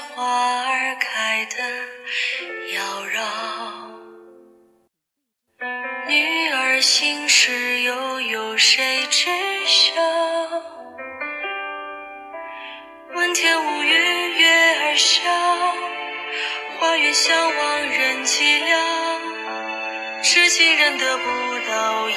花儿开得妖娆。女儿心事又有谁知晓？问天无语月儿笑，花月相望人寂寥。痴情人得不到也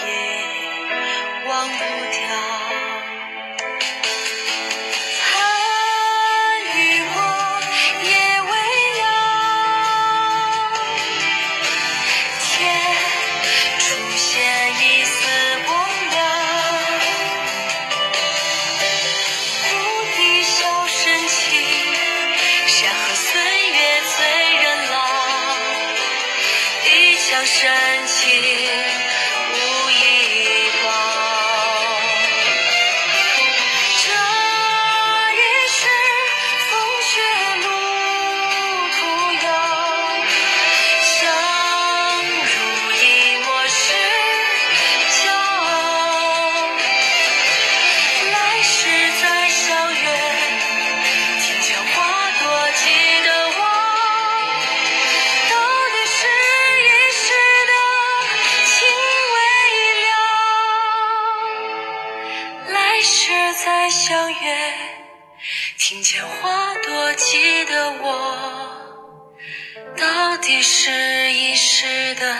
一腔深情无言是在。相约，听见花朵记得我，到底是遗失的